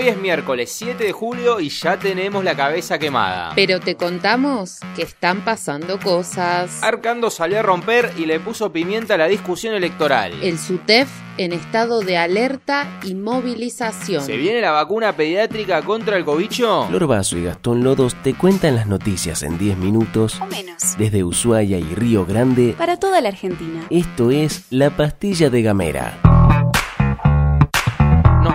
Hoy es miércoles 7 de julio y ya tenemos la cabeza quemada. Pero te contamos que están pasando cosas. Arcando salió a romper y le puso pimienta a la discusión electoral. El SUTEF en estado de alerta y movilización. ¿Se viene la vacuna pediátrica contra el cobicho? Flor Vaso y Gastón Lodos te cuentan las noticias en 10 minutos O menos. desde Ushuaia y Río Grande. Para toda la Argentina. Esto es La Pastilla de Gamera.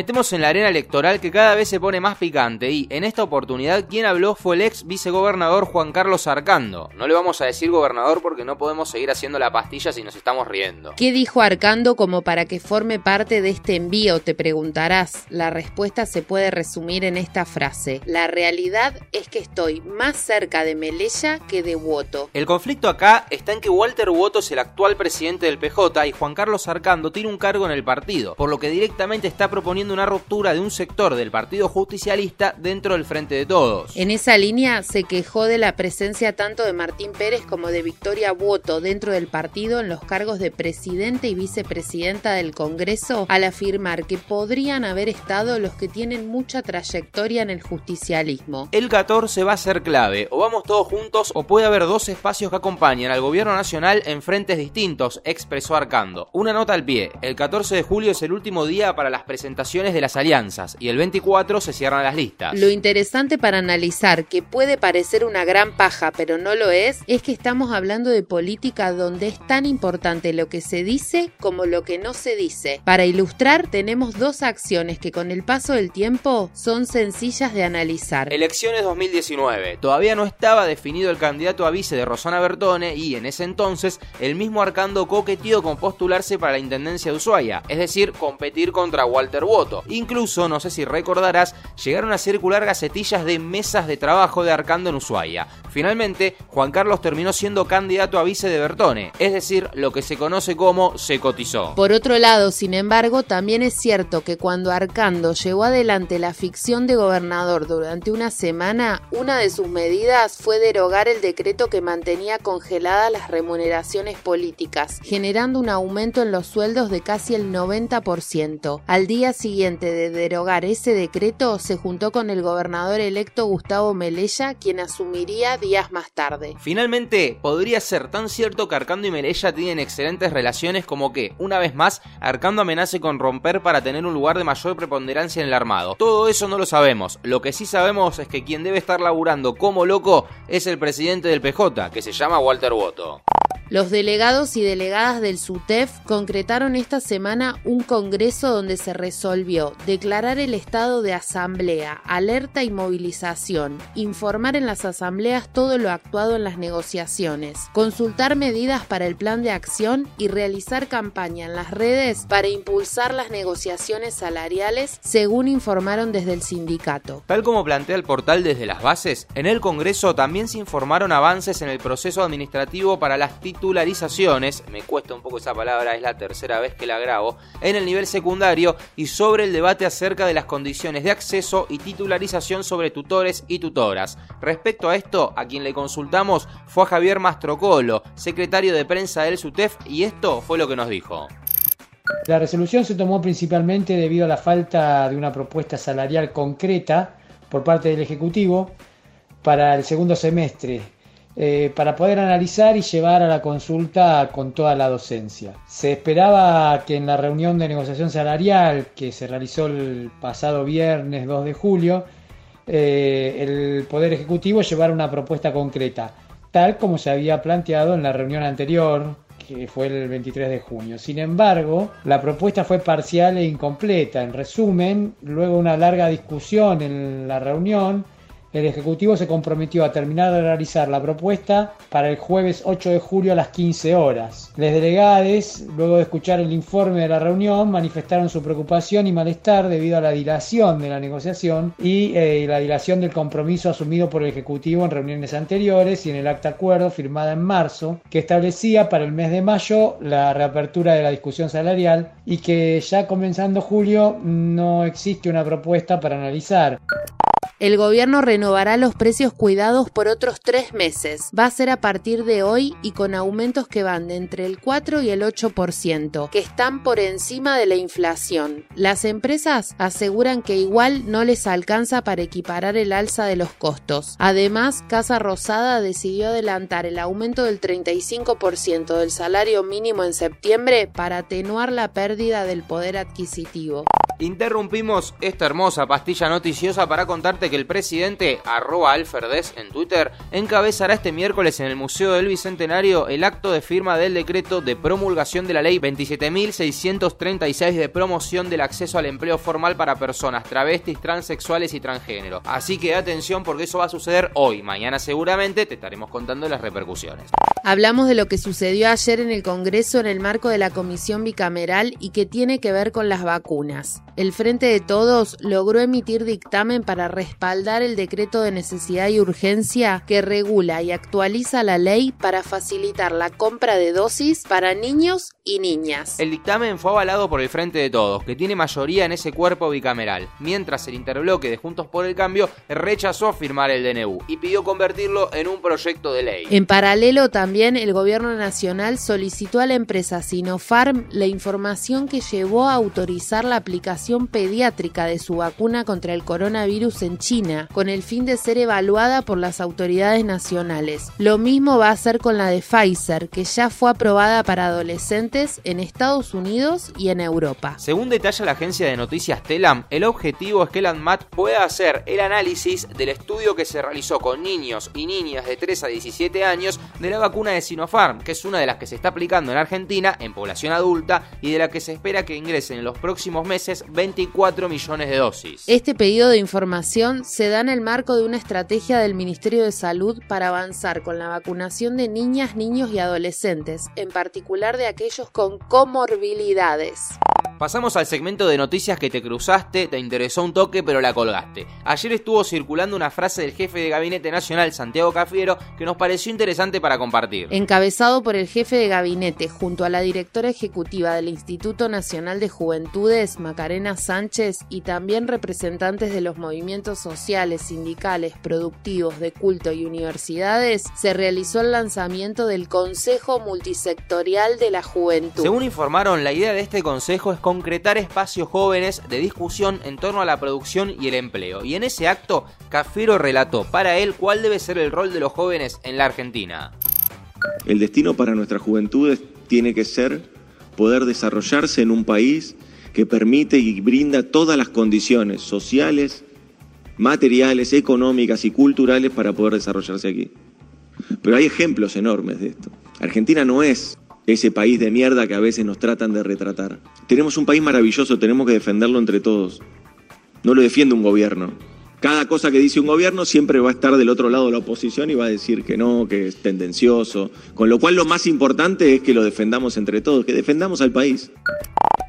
Metemos en la arena electoral que cada vez se pone más picante y en esta oportunidad quien habló fue el ex vicegobernador Juan Carlos Arcando. No le vamos a decir gobernador porque no podemos seguir haciendo la pastilla si nos estamos riendo. ¿Qué dijo Arcando como para que forme parte de este envío? Te preguntarás. La respuesta se puede resumir en esta frase. La realidad es que estoy más cerca de Melella que de Woto. El conflicto acá está en que Walter Woto es el actual presidente del PJ y Juan Carlos Arcando tiene un cargo en el partido, por lo que directamente está proponiendo una ruptura de un sector del Partido Justicialista dentro del Frente de Todos. En esa línea se quejó de la presencia tanto de Martín Pérez como de Victoria Woto dentro del partido en los cargos de presidente y vicepresidenta del Congreso al afirmar que podrían haber estado los que tienen mucha trayectoria en el justicialismo. El 14 va a ser clave, o vamos todos juntos o puede haber dos espacios que acompañan al gobierno nacional en frentes distintos, expresó Arcando. Una nota al pie, el 14 de julio es el último día para las presentaciones de las alianzas y el 24 se cierran las listas. Lo interesante para analizar, que puede parecer una gran paja, pero no lo es, es que estamos hablando de política donde es tan importante lo que se dice como lo que no se dice. Para ilustrar, tenemos dos acciones que con el paso del tiempo son sencillas de analizar. Elecciones 2019. Todavía no estaba definido el candidato a vice de Rosana Bertone y en ese entonces el mismo Arcando coqueteó con postularse para la intendencia de Ushuaia, es decir, competir contra Walter Incluso, no sé si recordarás, llegaron a circular gacetillas de mesas de trabajo de Arcando en Ushuaia. Finalmente, Juan Carlos terminó siendo candidato a vice de Bertone, es decir, lo que se conoce como se cotizó. Por otro lado, sin embargo, también es cierto que cuando Arcando llevó adelante la ficción de gobernador durante una semana, una de sus medidas fue derogar el decreto que mantenía congeladas las remuneraciones políticas, generando un aumento en los sueldos de casi el 90%. Al día siguiente de derogar ese decreto, se juntó con el gobernador electo Gustavo Melella, quien asumiría días más tarde. Finalmente, podría ser tan cierto que Arcando y Melella tienen excelentes relaciones como que, una vez más, Arcando amenace con romper para tener un lugar de mayor preponderancia en el armado. Todo eso no lo sabemos. Lo que sí sabemos es que quien debe estar laburando como loco es el presidente del PJ, que se llama Walter Woto. Los delegados y delegadas del SUTEF concretaron esta semana un congreso donde se resolvió declarar el estado de asamblea, alerta y movilización, informar en las asambleas todo lo actuado en las negociaciones, consultar medidas para el plan de acción y realizar campaña en las redes para impulsar las negociaciones salariales, según informaron desde el sindicato. Tal como plantea el portal desde las bases, en el Congreso también se informaron avances en el proceso administrativo para las titularizaciones, me cuesta un poco esa palabra, es la tercera vez que la grabo, en el nivel secundario y sobre el debate acerca de las condiciones de acceso y titularización sobre tutores y tutoras. Respecto a esto, a quien le consultamos fue a Javier Mastrocolo, secretario de prensa del SUTEF, y esto fue lo que nos dijo. La resolución se tomó principalmente debido a la falta de una propuesta salarial concreta por parte del Ejecutivo para el segundo semestre, eh, para poder analizar y llevar a la consulta con toda la docencia. Se esperaba que en la reunión de negociación salarial que se realizó el pasado viernes 2 de julio, eh, el Poder Ejecutivo llevara una propuesta concreta, tal como se había planteado en la reunión anterior que fue el 23 de junio. Sin embargo, la propuesta fue parcial e incompleta. En resumen, luego de una larga discusión en la reunión, el Ejecutivo se comprometió a terminar de realizar la propuesta para el jueves 8 de julio a las 15 horas. Los delegados, luego de escuchar el informe de la reunión, manifestaron su preocupación y malestar debido a la dilación de la negociación y eh, la dilación del compromiso asumido por el Ejecutivo en reuniones anteriores y en el acta acuerdo firmada en marzo, que establecía para el mes de mayo la reapertura de la discusión salarial y que ya comenzando julio no existe una propuesta para analizar. El gobierno renovará los precios cuidados por otros tres meses. Va a ser a partir de hoy y con aumentos que van de entre el 4 y el 8%, que están por encima de la inflación. Las empresas aseguran que igual no les alcanza para equiparar el alza de los costos. Además, Casa Rosada decidió adelantar el aumento del 35% del salario mínimo en septiembre para atenuar la pérdida del poder adquisitivo. Interrumpimos esta hermosa pastilla noticiosa para contarte que el presidente, arroba alferdes en Twitter, encabezará este miércoles en el Museo del Bicentenario el acto de firma del decreto de promulgación de la ley 27.636 de promoción del acceso al empleo formal para personas travestis, transexuales y transgénero. Así que atención porque eso va a suceder hoy. Mañana seguramente te estaremos contando las repercusiones. Hablamos de lo que sucedió ayer en el Congreso en el marco de la comisión bicameral y que tiene que ver con las vacunas. El Frente de Todos logró emitir dictamen para respaldar el decreto de necesidad y urgencia que regula y actualiza la ley para facilitar la compra de dosis para niños y niñas. El dictamen fue avalado por el Frente de Todos, que tiene mayoría en ese cuerpo bicameral, mientras el interbloque de Juntos por el Cambio rechazó firmar el DNU y pidió convertirlo en un proyecto de ley. En paralelo también el gobierno nacional solicitó a la empresa Sinopharm la información que llevó a autorizar la aplicación pediátrica de su vacuna contra el coronavirus en China, con el fin de ser evaluada por las autoridades nacionales. Lo mismo va a hacer con la de Pfizer, que ya fue aprobada para adolescentes en Estados Unidos y en Europa. Según detalla la agencia de noticias Telam, el objetivo es que el ANMAT pueda hacer el análisis del estudio que se realizó con niños y niñas de 3 a 17 años de la vacuna de Sinopharm, que es una de las que se está aplicando en Argentina en población adulta y de la que se espera que ingresen en los próximos meses 24 millones de dosis. Este pedido de información se da en el marco de una estrategia del Ministerio de Salud para avanzar con la vacunación de niñas, niños y adolescentes, en particular de aquellos con comorbilidades. Pasamos al segmento de noticias que te cruzaste, te interesó un toque pero la colgaste. Ayer estuvo circulando una frase del jefe de Gabinete Nacional, Santiago Cafiero, que nos pareció interesante para compartir. Encabezado por el jefe de gabinete junto a la directora ejecutiva del Instituto Nacional de Juventudes, Macarena Sánchez, y también representantes de los movimientos sociales, sindicales, productivos, de culto y universidades, se realizó el lanzamiento del Consejo Multisectorial de la Juventud. Según informaron, la idea de este consejo es concretar espacios jóvenes de discusión en torno a la producción y el empleo. Y en ese acto, Cafiero relató para él cuál debe ser el rol de los jóvenes en la Argentina. El destino para nuestras juventudes tiene que ser poder desarrollarse en un país que permite y brinda todas las condiciones sociales, materiales, económicas y culturales para poder desarrollarse aquí. Pero hay ejemplos enormes de esto. Argentina no es ese país de mierda que a veces nos tratan de retratar. Tenemos un país maravilloso, tenemos que defenderlo entre todos. No lo defiende un gobierno. Cada cosa que dice un gobierno siempre va a estar del otro lado de la oposición y va a decir que no, que es tendencioso. Con lo cual lo más importante es que lo defendamos entre todos, que defendamos al país.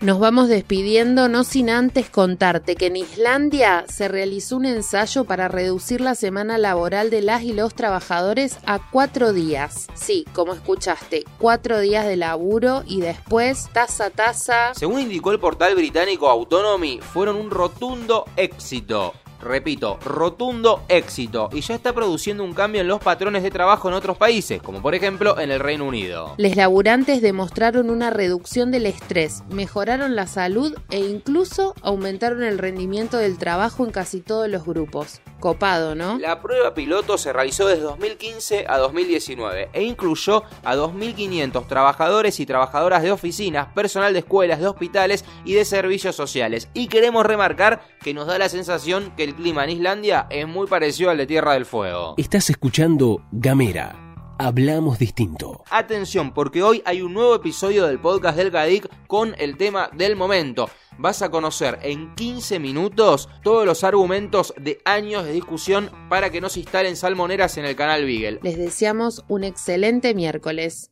Nos vamos despidiendo, no sin antes contarte que en Islandia se realizó un ensayo para reducir la semana laboral de las y los trabajadores a cuatro días. Sí, como escuchaste, cuatro días de laburo y después tasa tasa. Según indicó el portal británico Autonomy, fueron un rotundo éxito repito, rotundo éxito y ya está produciendo un cambio en los patrones de trabajo en otros países, como por ejemplo en el Reino Unido. Les laburantes demostraron una reducción del estrés, mejoraron la salud e incluso aumentaron el rendimiento del trabajo en casi todos los grupos. Copado, ¿no? La prueba piloto se realizó desde 2015 a 2019 e incluyó a 2.500 trabajadores y trabajadoras de oficinas, personal de escuelas, de hospitales y de servicios sociales. Y queremos remarcar que nos da la sensación que el clima en Islandia es muy parecido al de Tierra del Fuego. Estás escuchando Gamera. Hablamos distinto. Atención, porque hoy hay un nuevo episodio del podcast del GADIC con el tema del momento vas a conocer en 15 minutos todos los argumentos de años de discusión para que no se instalen salmoneras en el canal Beagle. Les deseamos un excelente miércoles.